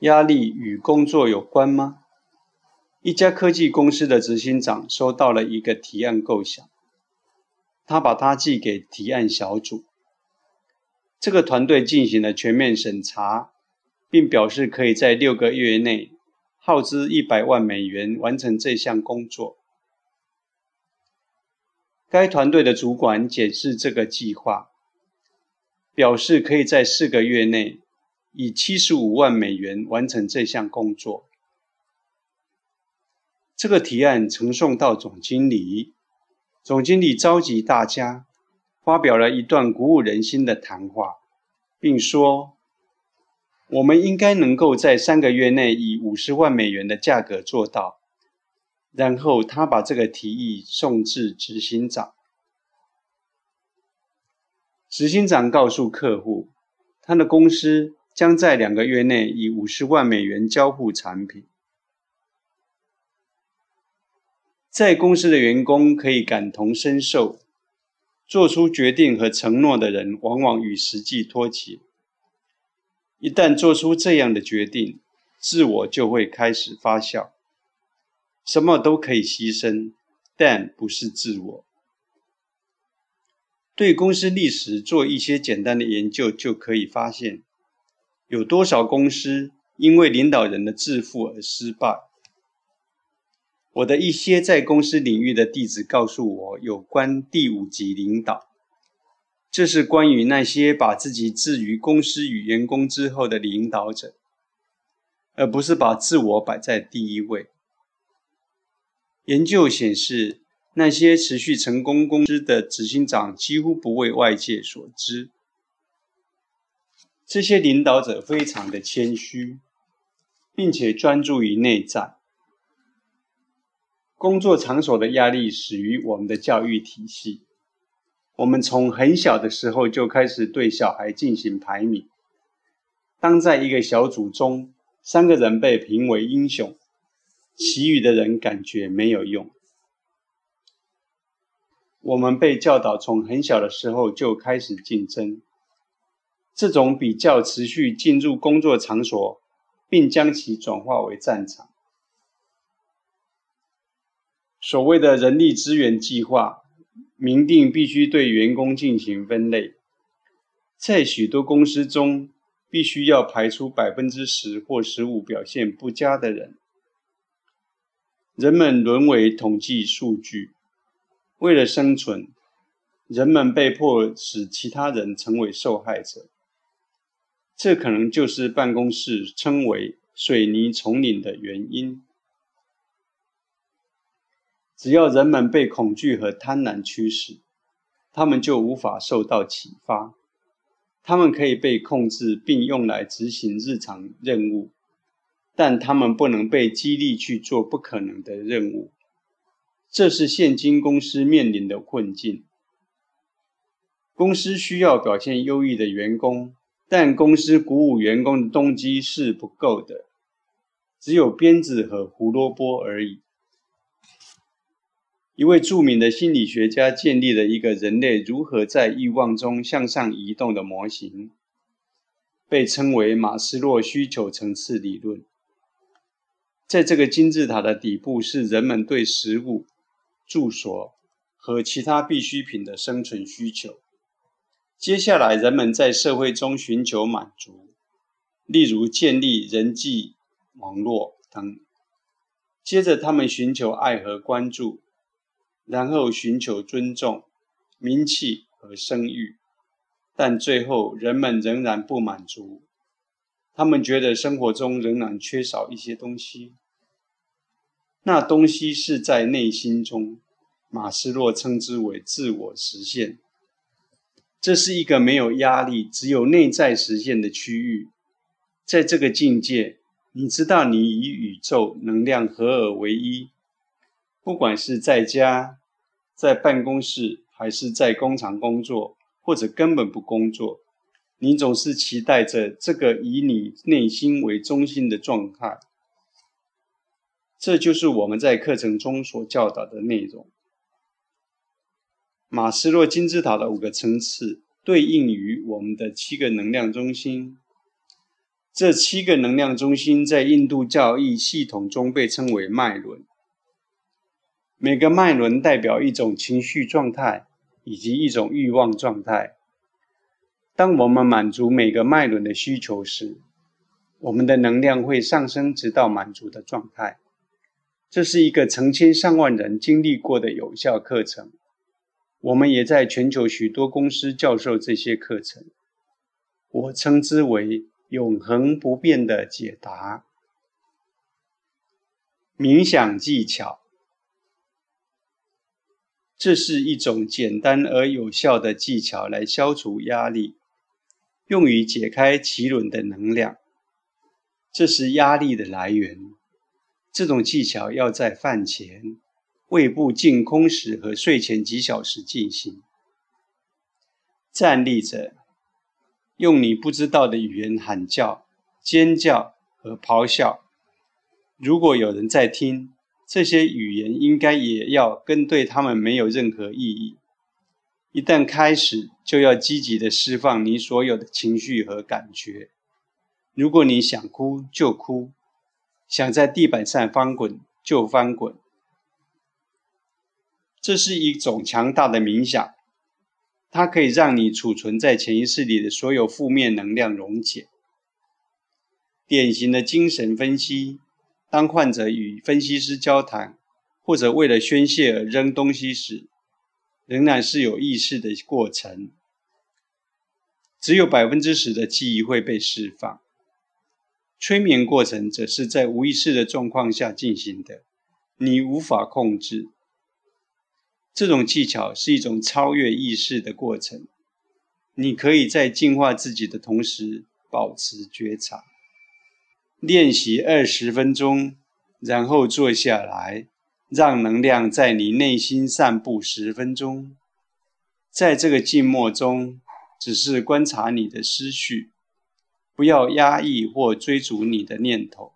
压力与工作有关吗？一家科技公司的执行长收到了一个提案构想，他把它寄给提案小组。这个团队进行了全面审查，并表示可以在六个月内耗资一百万美元完成这项工作。该团队的主管检视这个计划，表示可以在四个月内。以七十五万美元完成这项工作。这个提案呈送到总经理，总经理召集大家，发表了一段鼓舞人心的谈话，并说：“我们应该能够在三个月内以五十万美元的价格做到。”然后他把这个提议送至执行长，执行长告诉客户，他的公司。将在两个月内以五十万美元交付产品。在公司的员工可以感同身受，做出决定和承诺的人往往与实际脱节。一旦做出这样的决定，自我就会开始发酵。什么都可以牺牲，但不是自我。对公司历史做一些简单的研究，就可以发现。有多少公司因为领导人的自负而失败？我的一些在公司领域的弟子告诉我，有关第五级领导，这是关于那些把自己置于公司与员工之后的领导者，而不是把自我摆在第一位。研究显示，那些持续成功公司的执行长几乎不为外界所知。这些领导者非常的谦虚，并且专注于内在。工作场所的压力始于我们的教育体系。我们从很小的时候就开始对小孩进行排名。当在一个小组中，三个人被评为英雄，其余的人感觉没有用。我们被教导从很小的时候就开始竞争。这种比较持续进入工作场所，并将其转化为战场。所谓的人力资源计划，明定必须对员工进行分类，在许多公司中，必须要排出百分之十或十五表现不佳的人。人们沦为统计数据，为了生存，人们被迫使其他人成为受害者。这可能就是办公室称为“水泥丛林”的原因。只要人们被恐惧和贪婪驱使，他们就无法受到启发。他们可以被控制并用来执行日常任务，但他们不能被激励去做不可能的任务。这是现今公司面临的困境。公司需要表现优异的员工。但公司鼓舞员工的动机是不够的，只有鞭子和胡萝卜而已。一位著名的心理学家建立了一个人类如何在欲望中向上移动的模型，被称为马斯洛需求层次理论。在这个金字塔的底部是人们对食物、住所和其他必需品的生存需求。接下来，人们在社会中寻求满足，例如建立人际网络等。接着，他们寻求爱和关注，然后寻求尊重、名气和声誉。但最后，人们仍然不满足，他们觉得生活中仍然缺少一些东西。那东西是在内心中，马斯洛称之为自我实现。这是一个没有压力、只有内在实现的区域。在这个境界，你知道你与宇宙能量合而为一。不管是在家、在办公室，还是在工厂工作，或者根本不工作，你总是期待着这个以你内心为中心的状态。这就是我们在课程中所教导的内容。马斯洛金字塔的五个层次对应于我们的七个能量中心。这七个能量中心在印度教义系统中被称为脉轮。每个脉轮代表一种情绪状态以及一种欲望状态。当我们满足每个脉轮的需求时，我们的能量会上升，直到满足的状态。这是一个成千上万人经历过的有效课程。我们也在全球许多公司教授这些课程。我称之为永恒不变的解答。冥想技巧。这是一种简单而有效的技巧，来消除压力，用于解开脐轮的能量。这是压力的来源。这种技巧要在饭前、胃部净空时和睡前几小时进行。站立着，用你不知道的语言喊叫、尖叫和咆哮。如果有人在听。这些语言应该也要跟对他们没有任何意义。一旦开始，就要积极的释放你所有的情绪和感觉。如果你想哭就哭，想在地板上翻滚就翻滚。这是一种强大的冥想，它可以让你储存在潜意识里的所有负面能量溶解。典型的精神分析。当患者与分析师交谈，或者为了宣泄而扔东西时，仍然是有意识的过程。只有百分之十的记忆会被释放。催眠过程则是在无意识的状况下进行的，你无法控制。这种技巧是一种超越意识的过程。你可以在净化自己的同时保持觉察。练习二十分钟，然后坐下来，让能量在你内心散步十分钟。在这个静默中，只是观察你的思绪，不要压抑或追逐你的念头。